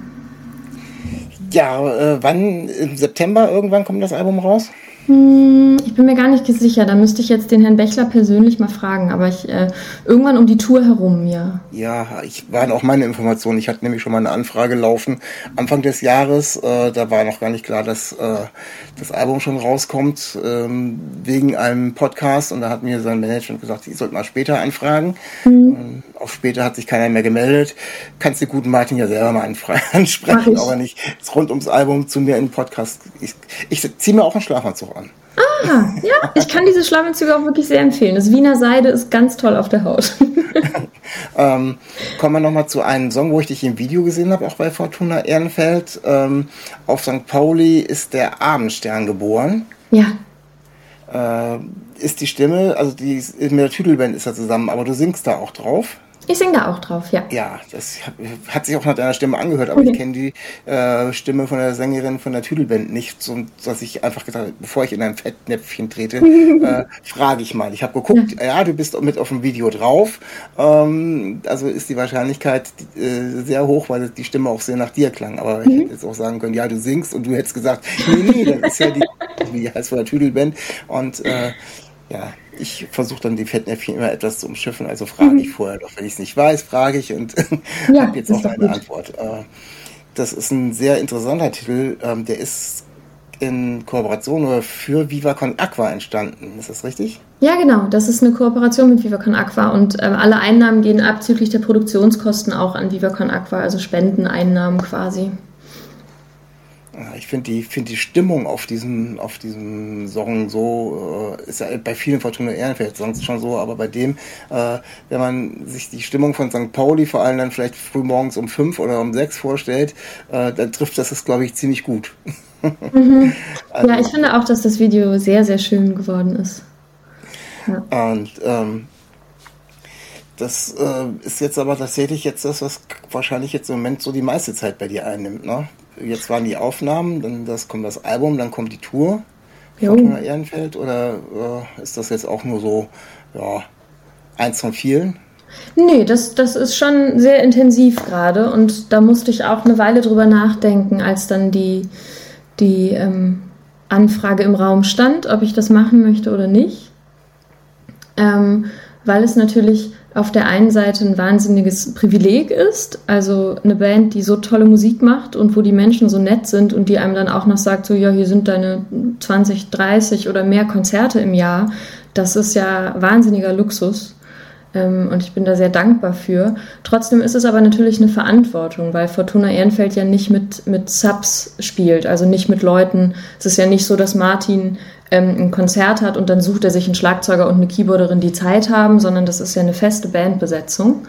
Ja, äh, wann? Im September irgendwann kommt das Album raus? Hm, ich bin mir gar nicht sicher. Da müsste ich jetzt den Herrn Bechler persönlich mal fragen. Aber ich äh, irgendwann um die Tour herum, ja. Ja, ich waren auch meine Informationen. Ich hatte nämlich schon mal eine Anfrage laufen Anfang des Jahres. Äh, da war noch gar nicht klar, dass äh, das Album schon rauskommt ähm, wegen einem Podcast. Und da hat mir sein Management gesagt, ich sollte mal später anfragen. Mhm. Auf später hat sich keiner mehr gemeldet. Kannst du guten Martin ja selber mal ansprechen, aber nicht rund ums Album zu mir in den Podcast. Ich, ich ziehe mir auch einen Schlafanzug an. Ah, ja, ich kann diese Schlafanzüge auch wirklich sehr empfehlen. Das Wiener Seide ist ganz toll auf der Haut. ähm, kommen wir nochmal zu einem Song, wo ich dich im Video gesehen habe, auch bei Fortuna Ehrenfeld. Ähm, auf St. Pauli ist der Abendstern geboren. Ja. Äh, ist die Stimme, also die mit der Tüdelband ist er zusammen, aber du singst da auch drauf. Ich singe da auch drauf, ja. Ja, das hat sich auch nach deiner Stimme angehört, aber okay. ich kenne die äh, Stimme von der Sängerin von der Tüdelband nicht, so dass ich einfach gesagt habe, bevor ich in ein Fettnäpfchen trete, äh, frage ich mal. Ich habe geguckt, ja. ja. du bist mit auf dem Video drauf, ähm, also ist die Wahrscheinlichkeit äh, sehr hoch, weil die Stimme auch sehr nach dir klang. Aber mhm. ich hätte jetzt auch sagen können, ja, du singst und du hättest gesagt, nee, nee, das ist ja die, wie heißt von der Tüdelband und äh, ja, ich versuche dann die Fettnäpfchen immer etwas zu umschiffen, also frage mhm. ich vorher doch. Wenn ich es nicht weiß, frage ich und ja, habe jetzt auch eine gut. Antwort. Äh, das ist ein sehr interessanter Titel. Ähm, der ist in Kooperation oder für Viva Con Aqua entstanden. Ist das richtig? Ja, genau. Das ist eine Kooperation mit Viva Con Aqua und äh, alle Einnahmen gehen abzüglich der Produktionskosten auch an Viva Con Aqua, also Spendeneinnahmen quasi. Ich finde die, find die Stimmung auf diesem, auf diesem Song so, äh, ist ja bei vielen Fortuna Ehrenfeld Songs schon so, aber bei dem, äh, wenn man sich die Stimmung von St. Pauli vor allem dann vielleicht früh morgens um fünf oder um sechs vorstellt, äh, dann trifft das das, glaube ich, ziemlich gut. Mhm. also, ja, ich finde auch, dass das Video sehr, sehr schön geworden ist. Ja. Und ähm, das äh, ist jetzt aber tatsächlich jetzt das, was wahrscheinlich jetzt im Moment so die meiste Zeit bei dir einnimmt, ne? Jetzt waren die Aufnahmen, dann das kommt das Album, dann kommt die Tour. Fortuna Ehrenfeld oder äh, ist das jetzt auch nur so, ja, eins von vielen? Nee, das, das ist schon sehr intensiv gerade und da musste ich auch eine Weile drüber nachdenken, als dann die, die ähm, Anfrage im Raum stand, ob ich das machen möchte oder nicht. Ähm, weil es natürlich auf der einen Seite ein wahnsinniges Privileg ist, also eine Band, die so tolle Musik macht und wo die Menschen so nett sind und die einem dann auch noch sagt, so ja, hier sind deine 20, 30 oder mehr Konzerte im Jahr. Das ist ja wahnsinniger Luxus. Ähm, und ich bin da sehr dankbar für. Trotzdem ist es aber natürlich eine Verantwortung, weil Fortuna Ehrenfeld ja nicht mit, mit Subs spielt, also nicht mit Leuten. Es ist ja nicht so, dass Martin ähm, ein Konzert hat und dann sucht er sich einen Schlagzeuger und eine Keyboarderin, die Zeit haben, sondern das ist ja eine feste Bandbesetzung.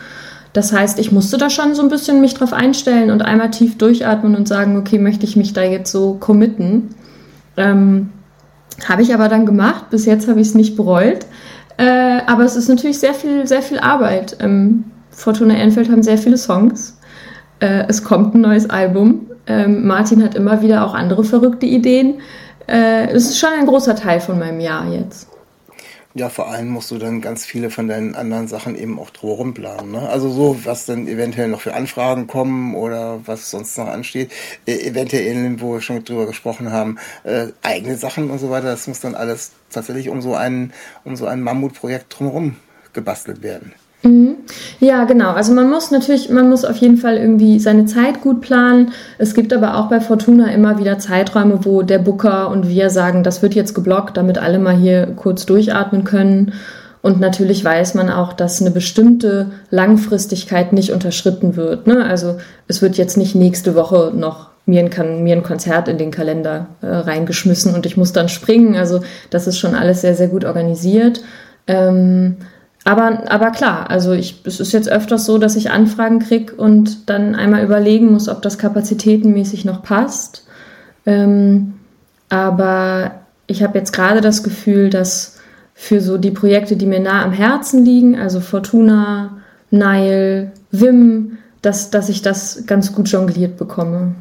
Das heißt, ich musste da schon so ein bisschen mich drauf einstellen und einmal tief durchatmen und sagen, okay, möchte ich mich da jetzt so committen? Ähm, habe ich aber dann gemacht. Bis jetzt habe ich es nicht bereut. Äh, aber es ist natürlich sehr viel, sehr viel Arbeit. Ähm, Fortuna Ehrenfeld haben sehr viele Songs. Äh, es kommt ein neues Album. Ähm, Martin hat immer wieder auch andere verrückte Ideen. Äh, ist schon ein großer Teil von meinem Jahr jetzt. Ja, vor allem musst du dann ganz viele von deinen anderen Sachen eben auch drumherum planen. Ne? Also so, was dann eventuell noch für Anfragen kommen oder was sonst noch ansteht. Äh, eventuell, wo wir schon drüber gesprochen haben, äh, eigene Sachen und so weiter. Das muss dann alles tatsächlich um so ein, um so ein Mammutprojekt drumherum gebastelt werden. Mhm. Ja, genau. Also man muss natürlich, man muss auf jeden Fall irgendwie seine Zeit gut planen. Es gibt aber auch bei Fortuna immer wieder Zeiträume, wo der Booker und wir sagen, das wird jetzt geblockt, damit alle mal hier kurz durchatmen können. Und natürlich weiß man auch, dass eine bestimmte Langfristigkeit nicht unterschritten wird. Ne? Also es wird jetzt nicht nächste Woche noch mir ein, mir ein Konzert in den Kalender äh, reingeschmissen und ich muss dann springen. Also das ist schon alles sehr, sehr gut organisiert. Ähm, aber, aber klar, also ich, es ist jetzt öfters so, dass ich Anfragen kriege und dann einmal überlegen muss, ob das kapazitätenmäßig noch passt. Ähm, aber ich habe jetzt gerade das Gefühl, dass für so die Projekte, die mir nah am Herzen liegen, also Fortuna, Nile, Wim, dass, dass ich das ganz gut jongliert bekomme.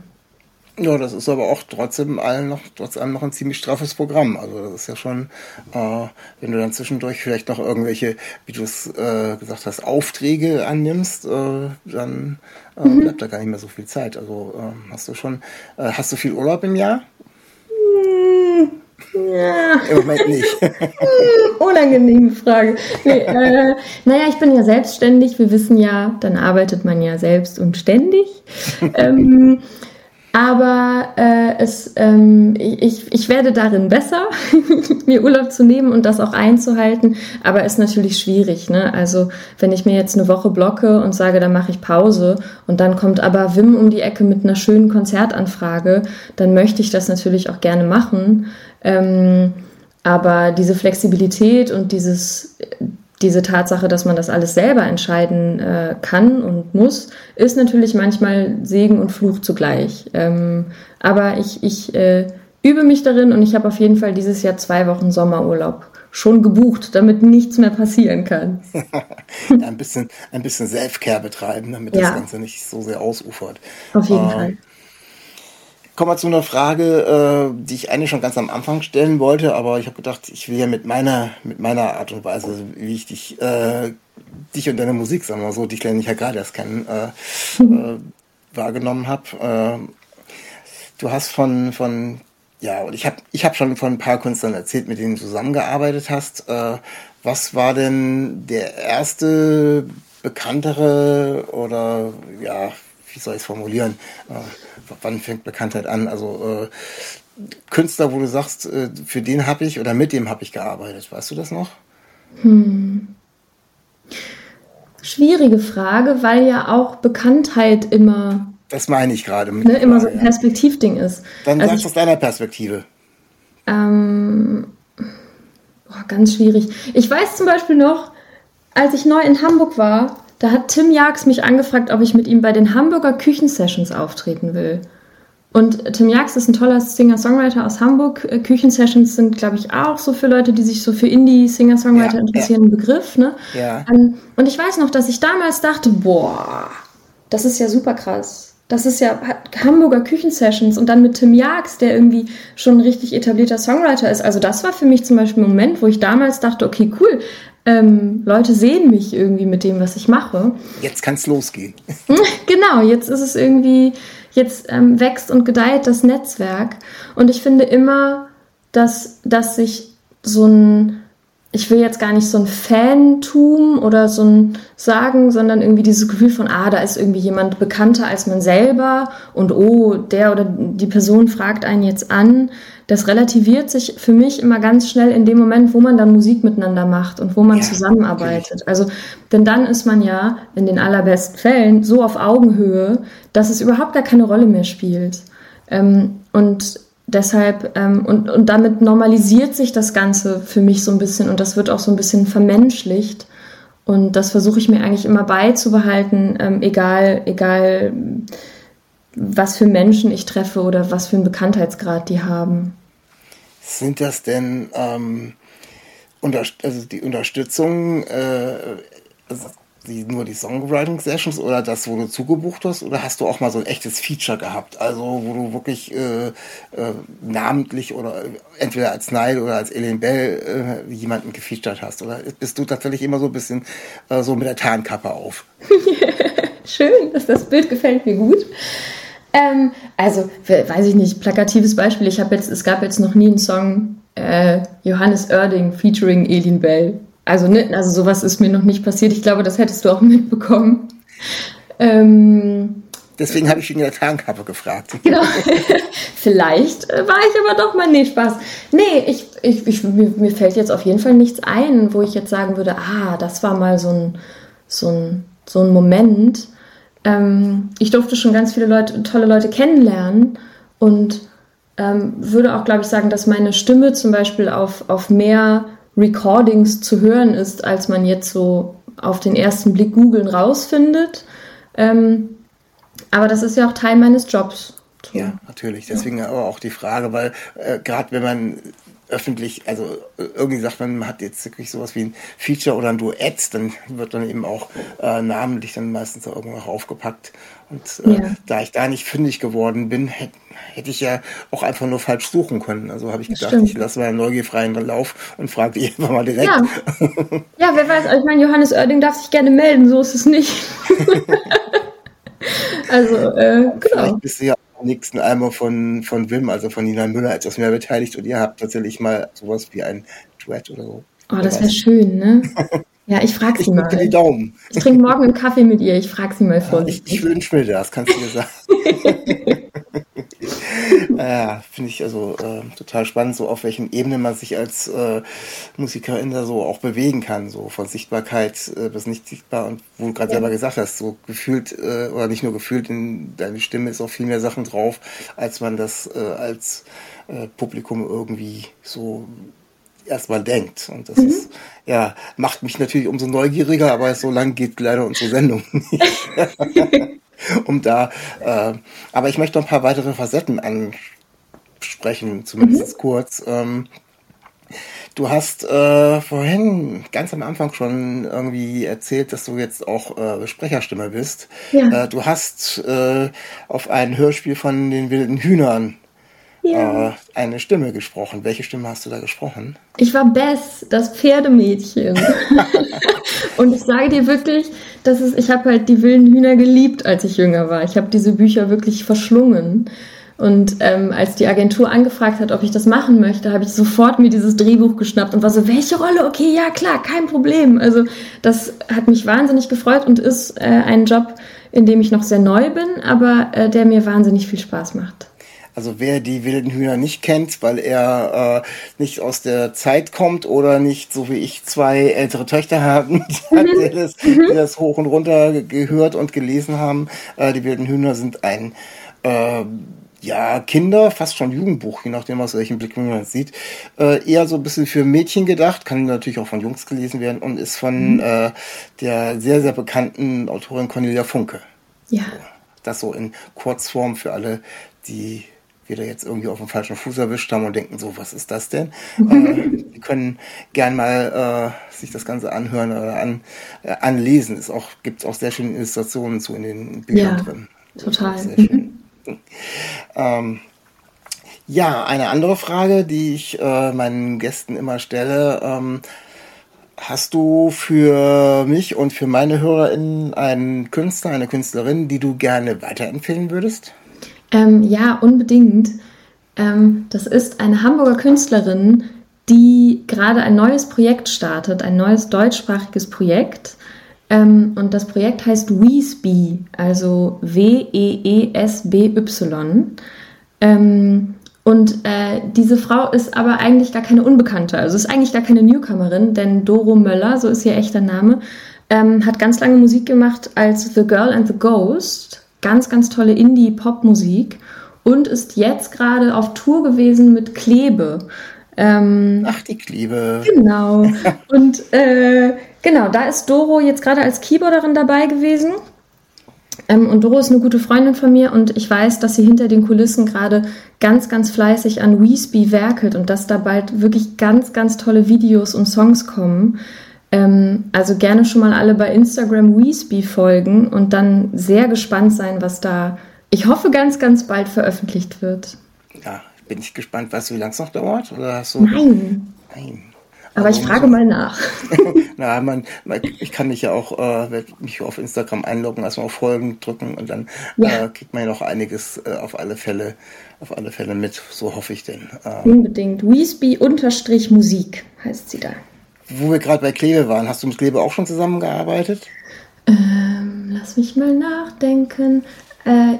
Ja, das ist aber auch trotzdem allen noch, trotz allem noch ein ziemlich straffes Programm. Also das ist ja schon, äh, wenn du dann zwischendurch vielleicht noch irgendwelche, wie du es äh, gesagt hast, Aufträge annimmst, äh, dann äh, mhm. bleibt da gar nicht mehr so viel Zeit. Also äh, hast du schon, äh, hast du viel Urlaub im Jahr? Hm, ja. Im Moment nicht. Hm, unangenehme Frage. Nee, äh, naja, ich bin ja selbstständig. Wir wissen ja, dann arbeitet man ja selbst und ständig. ähm, aber äh, es, ähm, ich, ich werde darin besser, mir Urlaub zu nehmen und das auch einzuhalten. Aber ist natürlich schwierig. Ne? Also wenn ich mir jetzt eine Woche blocke und sage, dann mache ich Pause und dann kommt aber Wim um die Ecke mit einer schönen Konzertanfrage, dann möchte ich das natürlich auch gerne machen. Ähm, aber diese Flexibilität und dieses diese Tatsache, dass man das alles selber entscheiden äh, kann und muss, ist natürlich manchmal Segen und Fluch zugleich. Ähm, aber ich, ich äh, übe mich darin und ich habe auf jeden Fall dieses Jahr zwei Wochen Sommerurlaub schon gebucht, damit nichts mehr passieren kann. ein bisschen, ein bisschen Selfcare betreiben, damit ja. das Ganze nicht so sehr ausufert. Auf jeden äh, Fall. Kommen wir zu einer Frage, äh, die ich eigentlich schon ganz am Anfang stellen wollte, aber ich habe gedacht, ich will ja mit meiner, mit meiner Art und Weise, wie ich dich, äh, dich und deine Musik, sagen wir so, dich lerne ich ja gerade erst kennen, äh, äh, wahrgenommen habe. Äh, du hast von, von ja, und ich habe ich hab schon von ein paar Künstlern erzählt, mit denen du zusammengearbeitet hast. Äh, was war denn der erste bekanntere oder ja, wie soll ich es formulieren? Äh, wann fängt Bekanntheit an? Also äh, Künstler, wo du sagst, äh, für den habe ich oder mit dem habe ich gearbeitet. Weißt du das noch? Hm. Schwierige Frage, weil ja auch Bekanntheit immer. Das meine ich gerade. Ne, immer so ein Perspektivding ist. Dann also sagst du aus deiner Perspektive. Ähm, oh, ganz schwierig. Ich weiß zum Beispiel noch, als ich neu in Hamburg war, da hat Tim Jax mich angefragt, ob ich mit ihm bei den Hamburger Küchensessions auftreten will. Und Tim Jax ist ein toller Singer-Songwriter aus Hamburg. Äh, Küchensessions sind, glaube ich, auch so für Leute, die sich so für Indie-Singer-Songwriter ja, interessieren, ja. ein Begriff. Ne? Ja. Ähm, und ich weiß noch, dass ich damals dachte, boah, das ist ja super krass. Das ist ja Hamburger Küchensessions und dann mit Tim Jags, der irgendwie schon ein richtig etablierter Songwriter ist. Also das war für mich zum Beispiel ein Moment, wo ich damals dachte, okay, cool, ähm, Leute sehen mich irgendwie mit dem, was ich mache. Jetzt kann es losgehen. genau, jetzt ist es irgendwie, jetzt ähm, wächst und gedeiht das Netzwerk. Und ich finde immer, dass, dass sich so ein ich will jetzt gar nicht so ein Fantum oder so ein Sagen, sondern irgendwie dieses Gefühl von, ah, da ist irgendwie jemand bekannter als man selber und oh, der oder die Person fragt einen jetzt an. Das relativiert sich für mich immer ganz schnell in dem Moment, wo man dann Musik miteinander macht und wo man ja, zusammenarbeitet. Natürlich. Also, denn dann ist man ja in den allerbesten Fällen so auf Augenhöhe, dass es überhaupt gar keine Rolle mehr spielt. Ähm, und deshalb, ähm, und, und damit normalisiert sich das Ganze für mich so ein bisschen und das wird auch so ein bisschen vermenschlicht. Und das versuche ich mir eigentlich immer beizubehalten, ähm, egal, egal was für Menschen ich treffe oder was für einen Bekanntheitsgrad die haben. Sind das denn ähm, unter, also die Unterstützung, äh, also die, nur die Songwriting-Sessions oder das, wo du zugebucht hast? Oder hast du auch mal so ein echtes Feature gehabt? Also, wo du wirklich äh, äh, namentlich oder entweder als Nile oder als Ellen Bell äh, jemanden gefeatured hast? Oder bist du tatsächlich immer so ein bisschen äh, so mit der Tarnkappe auf? Schön, dass das Bild gefällt mir gut. Ähm, also, weiß ich nicht, plakatives Beispiel. Ich habe jetzt, es gab jetzt noch nie einen Song äh, Johannes Oerding featuring Elin Bell. Also, ne, also sowas ist mir noch nicht passiert. Ich glaube, das hättest du auch mitbekommen. Ähm, Deswegen habe ich ihn in der Tarnkappe gefragt. Genau. Vielleicht äh, war ich aber doch mal, nee, Spaß. Nee, ich, ich, ich, mir, mir, fällt jetzt auf jeden Fall nichts ein, wo ich jetzt sagen würde, ah, das war mal so ein, so ein, so ein Moment. Ähm, ich durfte schon ganz viele Leute, tolle Leute kennenlernen und ähm, würde auch, glaube ich, sagen, dass meine Stimme zum Beispiel auf, auf mehr Recordings zu hören ist, als man jetzt so auf den ersten Blick googeln rausfindet. Ähm, aber das ist ja auch Teil meines Jobs. Ja, natürlich. Deswegen aber auch die Frage, weil äh, gerade wenn man öffentlich, also irgendwie sagt man, man hat jetzt wirklich sowas wie ein Feature oder ein Duett, dann wird dann eben auch äh, namentlich dann meistens auch irgendwo aufgepackt. Und äh, ja. da ich da nicht fündig geworden bin, hätte hätte ich ja auch einfach nur falsch suchen können. Also habe ich gedacht, Stimmt. ich lasse mal einen neugierfreien Lauf und frage die einfach mal direkt. Ja. ja, wer weiß, ich meine, Johannes Oerding darf sich gerne melden, so ist es nicht. also, äh, genau. Vielleicht bist du ja nächsten einmal von, von Wim, also von Nina Müller, etwas mehr beteiligt und ihr habt tatsächlich mal sowas wie ein Duett oder so. Oh, das wäre schön, ne? Ja, ich frage sie ich mal. Die Daumen. Ich trinke morgen einen Kaffee mit ihr. Ich frage sie mal vor. Ja, ich, ich wünsche mir das, kannst du dir sagen. ja, finde ich also äh, total spannend, so auf welchen Ebenen man sich als äh, Musikerin da so auch bewegen kann, so von Sichtbarkeit äh, bis nicht sichtbar und wo du gerade ja. selber gesagt hast, so gefühlt äh, oder nicht nur gefühlt, in deiner Stimme ist auch viel mehr Sachen drauf, als man das äh, als äh, Publikum irgendwie so erstmal denkt. Und das mhm. ist, ja, macht mich natürlich umso neugieriger, aber so lang geht leider unsere Sendung nicht. um da, äh, aber ich möchte noch ein paar weitere Facetten ansprechen, zumindest mhm. kurz. Ähm, Du hast äh, vorhin ganz am Anfang schon irgendwie erzählt, dass du jetzt auch äh, Sprecherstimme bist. Ja. Äh, du hast äh, auf ein Hörspiel von den wilden Hühnern ja. äh, eine Stimme gesprochen. Welche Stimme hast du da gesprochen? Ich war Bess, das Pferdemädchen. und ich sage dir wirklich, dass es, ich habe halt die wilden Hühner geliebt, als ich jünger war. Ich habe diese Bücher wirklich verschlungen. Und ähm, als die Agentur angefragt hat, ob ich das machen möchte, habe ich sofort mir dieses Drehbuch geschnappt und war so, welche Rolle? Okay, ja klar, kein Problem. Also das hat mich wahnsinnig gefreut und ist äh, ein Job, in dem ich noch sehr neu bin, aber äh, der mir wahnsinnig viel Spaß macht. Also wer die wilden Hühner nicht kennt, weil er äh, nicht aus der Zeit kommt oder nicht, so wie ich, zwei ältere Töchter haben, die, das, die das hoch und runter gehört und gelesen haben. Äh, die wilden Hühner sind ein äh, ja, Kinder, fast schon Jugendbuch, je nachdem, aus welchem Blick man es sieht. Äh, eher so ein bisschen für Mädchen gedacht, kann natürlich auch von Jungs gelesen werden und ist von mhm. äh, der sehr, sehr bekannten Autorin Cornelia Funke. Ja. Das so in Kurzform für alle, die wieder jetzt irgendwie auf dem falschen Fuß erwischt haben und denken so, was ist das denn? äh, die können gern mal äh, sich das Ganze anhören oder an, äh, anlesen. Es auch, gibt auch sehr schöne Illustrationen zu in den Büchern ja. drin. Total. Sehr schön. Mhm. Ähm, ja, eine andere Frage, die ich äh, meinen Gästen immer stelle. Ähm, hast du für mich und für meine HörerInnen einen Künstler, eine Künstlerin, die du gerne weiterempfehlen würdest? Ähm, ja, unbedingt. Ähm, das ist eine Hamburger Künstlerin, die gerade ein neues Projekt startet, ein neues deutschsprachiges Projekt. Ähm, und das Projekt heißt Weesby, also W-E-E-S-B-Y. Ähm, und äh, diese Frau ist aber eigentlich gar keine Unbekannte, also ist eigentlich gar keine Newcomerin, denn Doro Möller, so ist ihr echter Name, ähm, hat ganz lange Musik gemacht als The Girl and the Ghost. Ganz, ganz tolle Indie-Pop-Musik und ist jetzt gerade auf Tour gewesen mit Klebe. Ähm, Ach, die Klebe. Genau. und äh, genau, da ist Doro jetzt gerade als Keyboarderin dabei gewesen. Ähm, und Doro ist eine gute Freundin von mir und ich weiß, dass sie hinter den Kulissen gerade ganz, ganz fleißig an Weesby werkelt und dass da bald wirklich ganz, ganz tolle Videos und Songs kommen. Ähm, also gerne schon mal alle bei Instagram Weesby folgen und dann sehr gespannt sein, was da, ich hoffe, ganz, ganz bald veröffentlicht wird. Ja, bin ich gespannt. Weißt du, wie lange es noch dauert? Oder hast du... Nein. Nein. Aber ich frage mal nach. Na, man, man, ich kann mich ja auch äh, mich auf Instagram einloggen, also auf Folgen drücken und dann ja. äh, kriegt man ja noch einiges äh, auf alle Fälle, auf alle Fälle mit. So hoffe ich denn. Ähm, Unbedingt. Weesby-Musik heißt sie da. Wo wir gerade bei Klebe waren, hast du mit Klebe auch schon zusammengearbeitet? Ähm, lass mich mal nachdenken. Äh,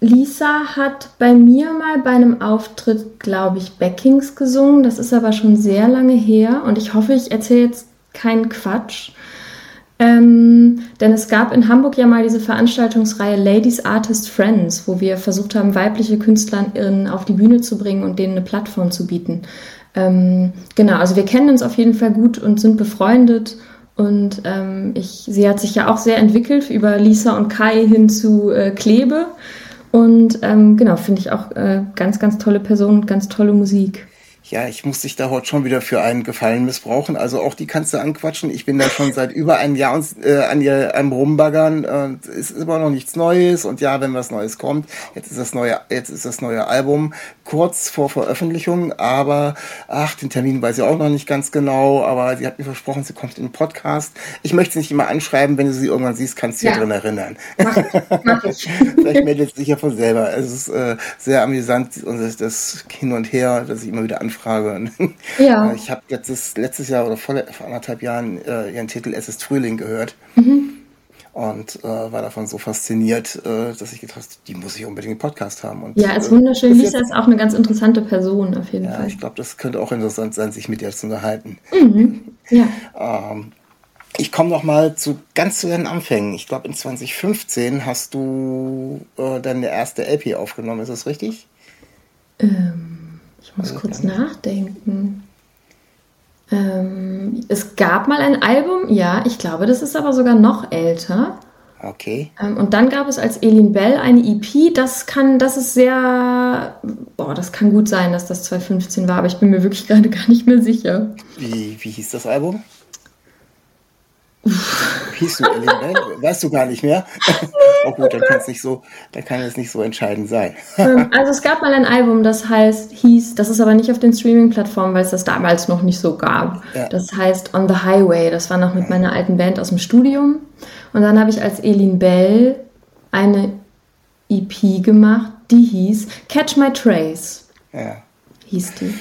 Lisa hat bei mir mal bei einem Auftritt, glaube ich, Backings gesungen. Das ist aber schon sehr lange her und ich hoffe, ich erzähle jetzt keinen Quatsch. Ähm, denn es gab in Hamburg ja mal diese Veranstaltungsreihe Ladies Artist Friends, wo wir versucht haben, weibliche Künstlerinnen auf die Bühne zu bringen und denen eine Plattform zu bieten. Ähm, genau, also wir kennen uns auf jeden Fall gut und sind befreundet. Und ähm, ich, sie hat sich ja auch sehr entwickelt über Lisa und Kai hin zu äh, Klebe. Und ähm, genau, finde ich auch äh, ganz, ganz tolle Person und ganz tolle Musik. Ja, ich muss dich da heute schon wieder für einen Gefallen missbrauchen. Also auch die kannst du anquatschen. Ich bin da schon seit über einem Jahr äh, an ihr am Rumbaggern. Äh, es ist immer noch nichts Neues. Und ja, wenn was Neues kommt, jetzt ist das neue, jetzt ist das neue Album kurz vor Veröffentlichung. Aber ach, den Termin weiß ich auch noch nicht ganz genau. Aber sie hat mir versprochen, sie kommt in den Podcast. Ich möchte sie nicht immer anschreiben. Wenn du sie irgendwann siehst, kannst du ja. dich daran erinnern. Mach, mach ich. Vielleicht meldet sie sich ja von selber. Es ist äh, sehr amüsant und das, das hin und her, dass ich immer wieder anfrage Frage. Ja. Ich habe letztes, letztes Jahr oder vor, vor anderthalb Jahren äh, ihren Titel Es ist Frühling gehört. Mhm. Und äh, war davon so fasziniert, äh, dass ich gedacht habe, die muss ich unbedingt einen Podcast haben. Und, ja, ist äh, wunderschön. Lisa ist auch eine ganz interessante Person, auf jeden ja, Fall. Ich glaube, das könnte auch interessant sein, sich mit ihr zu unterhalten. Mhm. Ja. ähm, ich komme noch mal zu ganz zu deinen Anfängen. Ich glaube, in 2015 hast du äh, deine erste LP aufgenommen. Ist das richtig? Ähm. Ich muss kurz nachdenken. Ähm, es gab mal ein Album, ja, ich glaube, das ist aber sogar noch älter. Okay. Ähm, und dann gab es als Elin Bell eine EP, das kann, das ist sehr, boah, das kann gut sein, dass das 2015 war, aber ich bin mir wirklich gerade gar nicht mehr sicher. Wie, wie hieß das Album? Hieß du Ellen Weißt du gar nicht mehr? oh gut, dann kann es nicht so, dann kann es nicht so entscheidend sein. Ähm, also es gab mal ein Album, das heißt, hieß, das ist aber nicht auf den Streaming-Plattformen, weil es das damals noch nicht so gab. Ja. Das heißt On the Highway. Das war noch mit meiner alten Band aus dem Studium. Und dann habe ich als Elin Bell eine EP gemacht, die hieß Catch My Trace. Ja. Hieß die.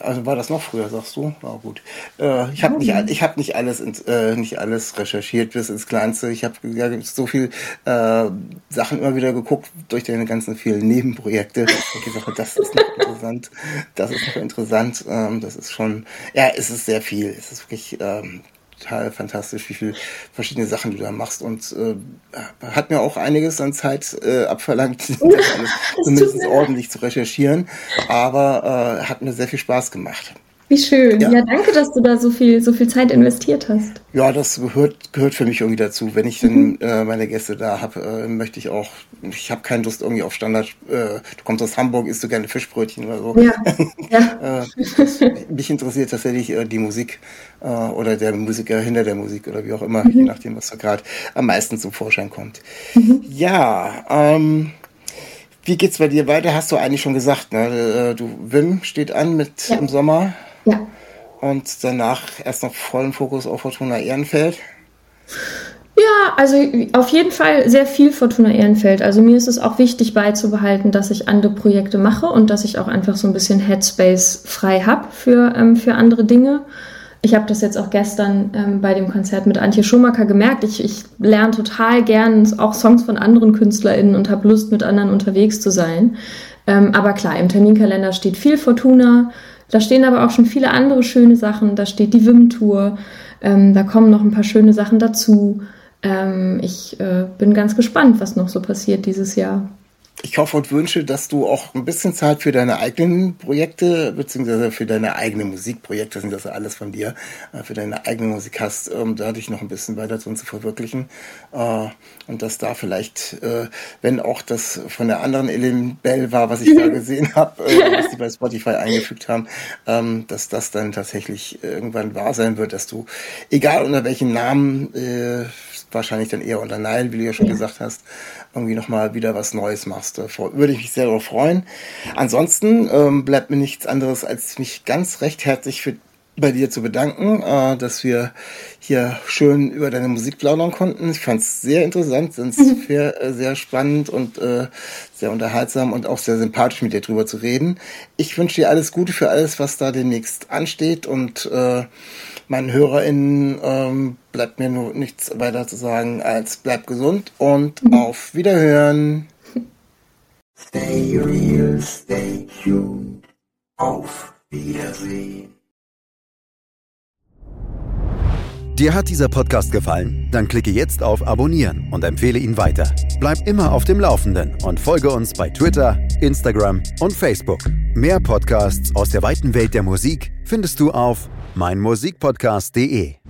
Also war das noch früher, sagst du? Na gut. Äh, ich habe nicht, ich hab nicht alles, äh, nicht alles recherchiert bis ins Kleinste. Ich habe ja, so viel äh, Sachen immer wieder geguckt durch deine ganzen vielen Nebenprojekte. Ich gesagt, das ist noch interessant, das ist noch interessant. Ähm, das ist schon, ja, es ist sehr viel. Es ist wirklich ähm, total fantastisch, wie viele verschiedene Sachen du da machst. Und äh, hat mir auch einiges an Zeit äh, abverlangt, zumindest ordentlich zu recherchieren, aber äh, hat mir sehr viel Spaß gemacht. Wie schön. Ja. ja. danke, dass du da so viel, so viel Zeit investiert hast. Ja, das gehört, gehört für mich irgendwie dazu. Wenn ich dann mhm. äh, meine Gäste da habe, äh, möchte ich auch, ich habe keine Lust irgendwie auf Standard, äh, du kommst aus Hamburg, isst du gerne Fischbrötchen oder so. Ja. ja. Äh, mich interessiert tatsächlich äh, die Musik äh, oder der Musiker hinter der Musik oder wie auch immer, mhm. je nachdem, was da gerade am meisten zum Vorschein kommt. Mhm. Ja, ähm, wie geht's bei dir weiter? Hast du eigentlich schon gesagt, ne? Du Wim steht an mit ja. im Sommer. Ja. Und danach erst noch vollen Fokus auf Fortuna Ehrenfeld. Ja, also auf jeden Fall sehr viel Fortuna Ehrenfeld. Also mir ist es auch wichtig beizubehalten, dass ich andere Projekte mache und dass ich auch einfach so ein bisschen Headspace frei habe für, ähm, für andere Dinge. Ich habe das jetzt auch gestern ähm, bei dem Konzert mit Antje Schumacher gemerkt. Ich, ich lerne total gern auch Songs von anderen KünstlerInnen und habe Lust, mit anderen unterwegs zu sein. Ähm, aber klar, im Terminkalender steht viel Fortuna. Da stehen aber auch schon viele andere schöne Sachen. Da steht die WIM-Tour. Ähm, da kommen noch ein paar schöne Sachen dazu. Ähm, ich äh, bin ganz gespannt, was noch so passiert dieses Jahr ich hoffe und wünsche, dass du auch ein bisschen Zeit für deine eigenen Projekte, beziehungsweise für deine eigenen Musikprojekte, sind das ja alles von dir, äh, für deine eigene Musik hast, um da dich noch ein bisschen weiter drin zu verwirklichen. Äh, und dass da vielleicht, äh, wenn auch das von der anderen Ellen Bell war, was ich da gesehen habe, was die bei Spotify eingefügt haben, ähm, dass das dann tatsächlich irgendwann wahr sein wird, dass du, egal unter welchen Namen, wahrscheinlich dann eher unter Nile, wie du ja schon gesagt hast, irgendwie nochmal wieder was Neues machst. Da würde ich mich sehr darauf freuen. Ansonsten ähm, bleibt mir nichts anderes, als mich ganz recht herzlich für bei dir zu bedanken, äh, dass wir hier schön über deine Musik plaudern konnten. Ich fand es sehr interessant, sehr, mhm. äh, sehr spannend und äh, sehr unterhaltsam und auch sehr sympathisch mit dir drüber zu reden. Ich wünsche dir alles Gute für alles, was da demnächst ansteht und äh, meinen HörerInnen ähm, bleibt mir nur nichts weiter zu sagen als bleib gesund und mhm. auf Wiederhören. Stay real, stay tuned. Auf Wiedersehen. Dir hat dieser Podcast gefallen? Dann klicke jetzt auf Abonnieren und empfehle ihn weiter. Bleib immer auf dem Laufenden und folge uns bei Twitter, Instagram und Facebook. Mehr Podcasts aus der weiten Welt der Musik findest du auf meinmusikpodcast.de